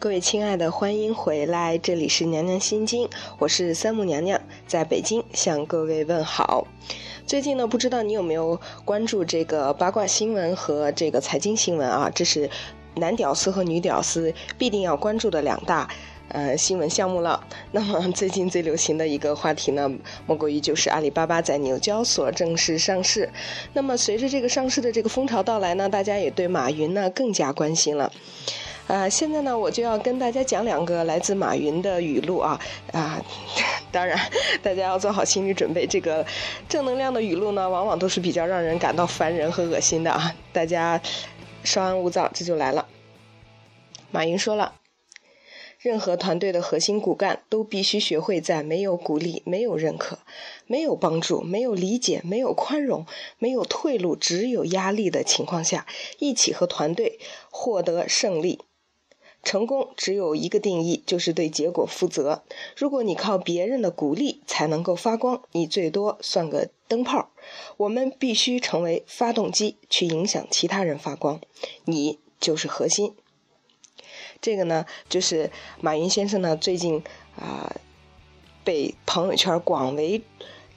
各位亲爱的，欢迎回来，这里是娘娘心经，我是三木娘娘，在北京向各位问好。最近呢，不知道你有没有关注这个八卦新闻和这个财经新闻啊？这是男屌丝和女屌丝必定要关注的两大呃新闻项目了。那么最近最流行的一个话题呢，莫过于就是阿里巴巴在纽交所正式上市。那么随着这个上市的这个风潮到来呢，大家也对马云呢更加关心了。啊，现在呢，我就要跟大家讲两个来自马云的语录啊啊！当然，大家要做好心理准备，这个正能量的语录呢，往往都是比较让人感到烦人和恶心的啊！大家稍安勿躁，这就来了。马云说了，任何团队的核心骨干都必须学会在没有鼓励、没有认可、没有帮助、没有理解、没有宽容、没有退路、只有压力的情况下，一起和团队获得胜利。成功只有一个定义，就是对结果负责。如果你靠别人的鼓励才能够发光，你最多算个灯泡。我们必须成为发动机，去影响其他人发光。你就是核心。这个呢，就是马云先生呢最近啊被朋友圈广为。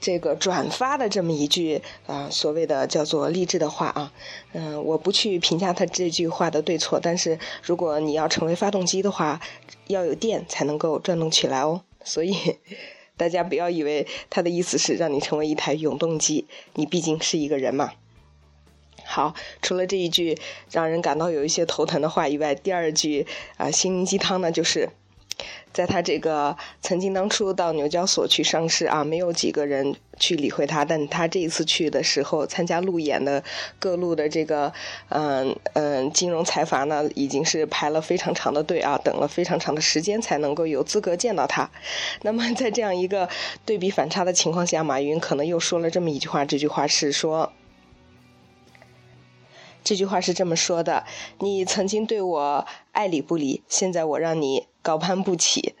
这个转发的这么一句啊，所谓的叫做励志的话啊，嗯，我不去评价他这句话的对错，但是如果你要成为发动机的话，要有电才能够转动起来哦。所以大家不要以为他的意思是让你成为一台永动机，你毕竟是一个人嘛。好，除了这一句让人感到有一些头疼的话以外，第二句啊心灵鸡汤呢就是。在他这个曾经当初到纽交所去上市啊，没有几个人去理会他，但他这一次去的时候，参加路演的各路的这个嗯嗯金融财阀呢，已经是排了非常长的队啊，等了非常长的时间才能够有资格见到他。那么在这样一个对比反差的情况下，马云可能又说了这么一句话，这句话是说。这句话是这么说的：“你曾经对我爱理不理，现在我让你高攀不起。”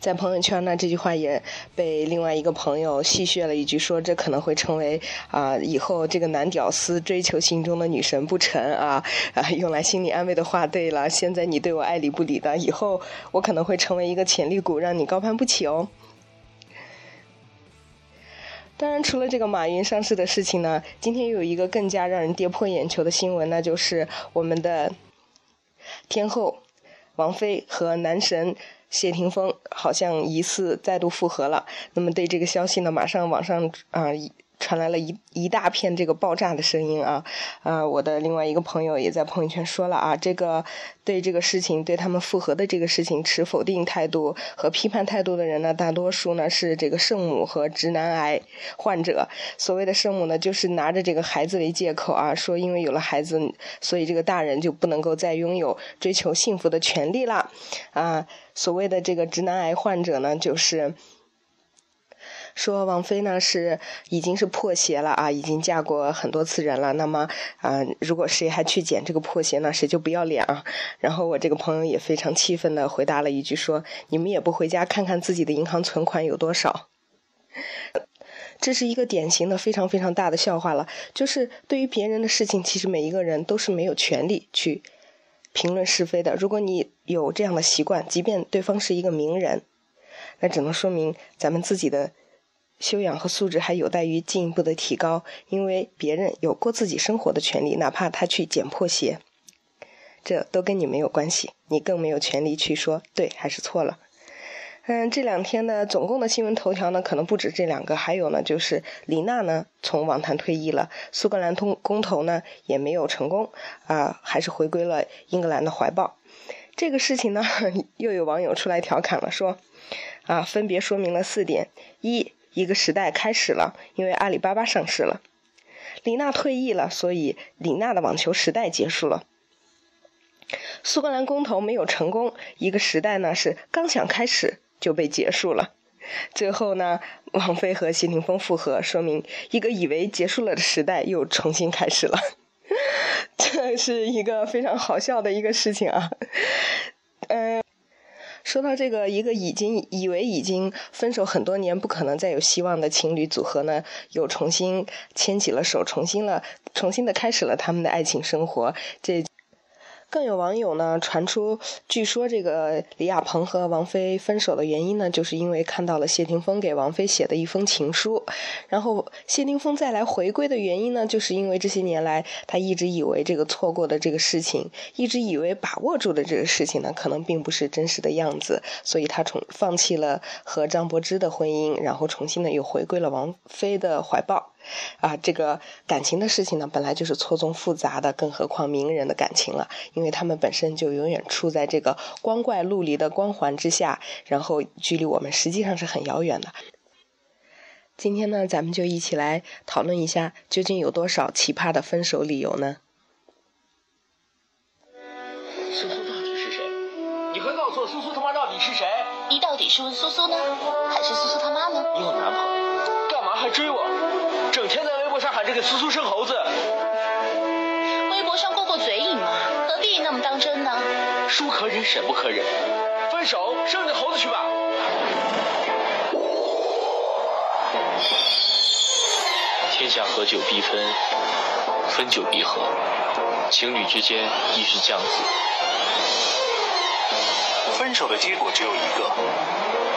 在朋友圈呢，这句话也被另外一个朋友戏谑了一句，说这可能会成为啊以后这个男屌丝追求心中的女神不成啊啊用来心理安慰的话。对了，现在你对我爱理不理的，以后我可能会成为一个潜力股，让你高攀不起哦。当然，除了这个马云上市的事情呢，今天又有一个更加让人跌破眼球的新闻，那就是我们的天后王菲和男神谢霆锋好像疑似再度复合了。那么，对这个消息呢，马上网上啊。传来了一一大片这个爆炸的声音啊，啊，我的另外一个朋友也在朋友圈说了啊，这个对这个事情对他们复合的这个事情持否定态度和批判态度的人呢，大多数呢是这个圣母和直男癌患者。所谓的圣母呢，就是拿着这个孩子为借口啊，说因为有了孩子，所以这个大人就不能够再拥有追求幸福的权利了啊。所谓的这个直男癌患者呢，就是。说王菲呢是已经是破鞋了啊，已经嫁过很多次人了。那么啊，如果谁还去捡这个破鞋呢，谁就不要脸啊！然后我这个朋友也非常气愤的回答了一句说：“你们也不回家看看自己的银行存款有多少？”这是一个典型的非常非常大的笑话了。就是对于别人的事情，其实每一个人都是没有权利去评论是非的。如果你有这样的习惯，即便对方是一个名人，那只能说明咱们自己的。修养和素质还有待于进一步的提高，因为别人有过自己生活的权利，哪怕他去捡破鞋，这都跟你没有关系，你更没有权利去说对还是错了。嗯，这两天呢，总共的新闻头条呢，可能不止这两个，还有呢，就是李娜呢从网坛退役了，苏格兰通公投呢也没有成功，啊，还是回归了英格兰的怀抱。这个事情呢，又有网友出来调侃了，说啊，分别说明了四点：一。一个时代开始了，因为阿里巴巴上市了，李娜退役了，所以李娜的网球时代结束了。苏格兰公投没有成功，一个时代呢是刚想开始就被结束了。最后呢，王菲和谢霆锋复合，说明一个以为结束了的时代又重新开始了。这是一个非常好笑的一个事情啊，嗯。说到这个，一个已经以为已经分手很多年、不可能再有希望的情侣组合呢，又重新牵起了手，重新了、重新的开始了他们的爱情生活。这更有网友呢传出，据说这个李亚鹏和王菲分手的原因呢，就是因为看到了谢霆锋给王菲写的一封情书。然后谢霆锋再来回归的原因呢，就是因为这些年来他一直以为这个错过的这个事情，一直以为把握住的这个事情呢，可能并不是真实的样子，所以他重放弃了和张柏芝的婚姻，然后重新的又回归了王菲的怀抱。啊，这个感情的事情呢，本来就是错综复杂的，更何况名人的感情了，因为他们本身就永远处在这个光怪陆离的光环之下，然后距离我们实际上是很遥远的。今天呢，咱们就一起来讨论一下，究竟有多少奇葩的分手理由呢？苏苏到底是谁？你快告诉我，苏苏他妈到底是谁？你到底是问苏苏呢，还是苏苏他妈呢？你有男朋友，干嘛还追我？这个苏苏生猴子。微博上过过嘴瘾嘛，何必那么当真呢？叔可忍，婶不可忍。分手，生你的猴子去吧。天下合久必分，分久必合，情侣之间亦是这样子。分手的结果只有一个，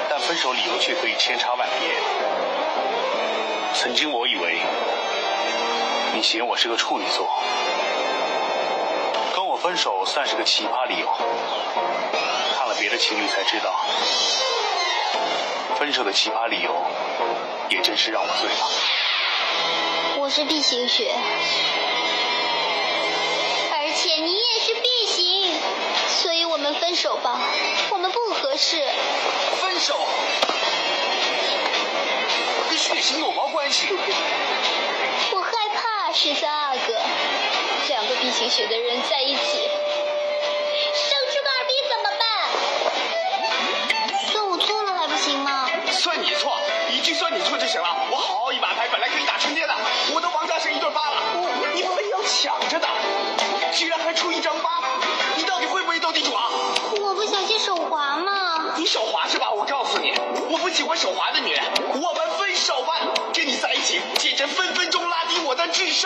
但分手理由却可以千差万别。曾经我以为你嫌我是个处女座，跟我分手算是个奇葩理由。看了别的情侣才知道，分手的奇葩理由也真是让我醉了。我是 B 型血，而且你也是 B 型，所以我们分手吧，我们不合适。分手？跟血型有毛关系？我害怕十三阿哥，两个 B 型血的人在一起，生出个二逼怎么办？算我错了还不行吗？算你错，一句算你错就行了。我好好一把牌，本来可以打春天的，我都王家生一对八了，我你非要抢着打，居然还出一张八，你到底会不会斗地主啊？我不小心手滑嘛。你手滑是吧？我告诉你，我不喜欢手滑的女人。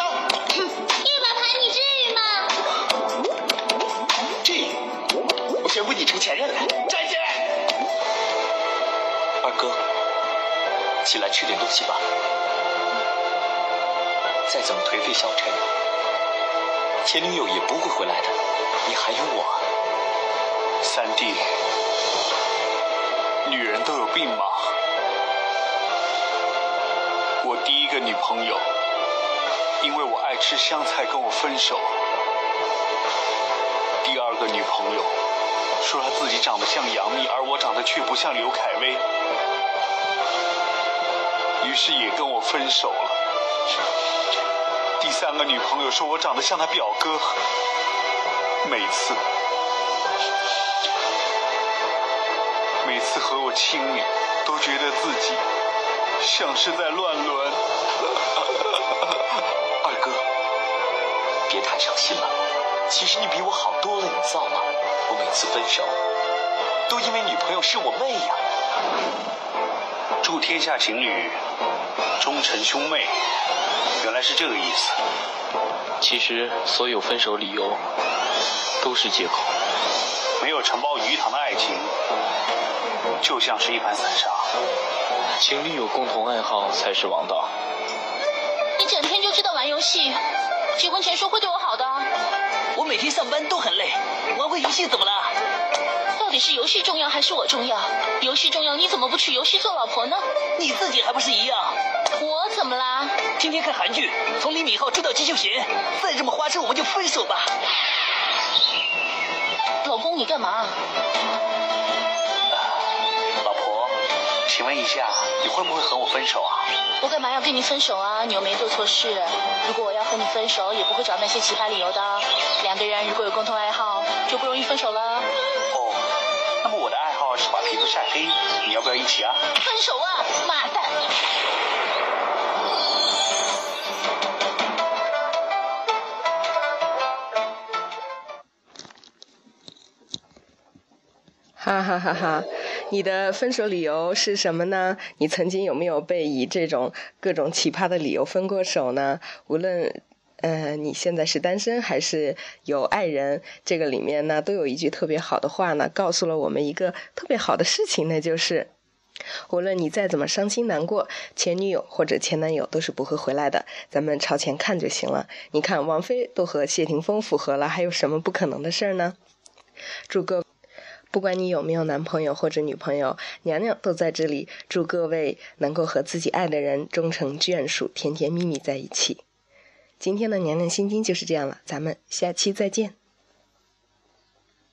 哼，一把牌你至于吗？至于，我宣布你成前任了，再见。二哥，起来吃点东西吧。再怎么颓废消沉，前女友也不会回来的。你还有我。三弟，女人都有病吧？我第一个女朋友，因为我爱吃香菜跟我分手。第二个女朋友说她自己长得像杨幂，而我长得却不像刘恺威，于是也跟我分手了。第三个女朋友说我长得像她表哥，每次。每次和我亲密，都觉得自己像是在乱伦。别太伤心了。其实你比我好多了，你知道吗？我每次分手，都因为女朋友是我妹呀。祝天下情侣终成兄妹，原来是这个意思。其实所有分手理由都是借口。没有承包鱼塘的爱情，就像是一盘散沙。情侣有共同爱好才是王道。你整天就知道玩游戏，结婚前说会对我好的。我每天上班都很累，玩会游戏怎么了？到底是游戏重要还是我重要？游戏重要，你怎么不娶游戏做老婆呢？你自己还不是一样？我怎么啦？天天看韩剧，从李敏镐追到金秀贤，再这么花痴，我们就分手吧。老公，你干嘛？请问一下，你会不会和我分手啊？我干嘛要跟你分手啊？你又没做错事。如果我要和你分手，也不会找那些奇葩理由的。两个人如果有共同爱好，就不容易分手了。哦，那么我的爱好是把皮肤晒黑，你要不要一起啊？分手啊，妈蛋！哈哈哈哈！你的分手理由是什么呢？你曾经有没有被以这种各种奇葩的理由分过手呢？无论呃，你现在是单身还是有爱人？这个里面呢，都有一句特别好的话呢，告诉了我们一个特别好的事情，那就是，无论你再怎么伤心难过，前女友或者前男友都是不会回来的，咱们朝前看就行了。你看，王菲都和谢霆锋复合了，还有什么不可能的事儿呢？祝各。不管你有没有男朋友或者女朋友，娘娘都在这里祝各位能够和自己爱的人终成眷属，甜甜蜜蜜在一起。今天的娘娘心经就是这样了，咱们下期再见。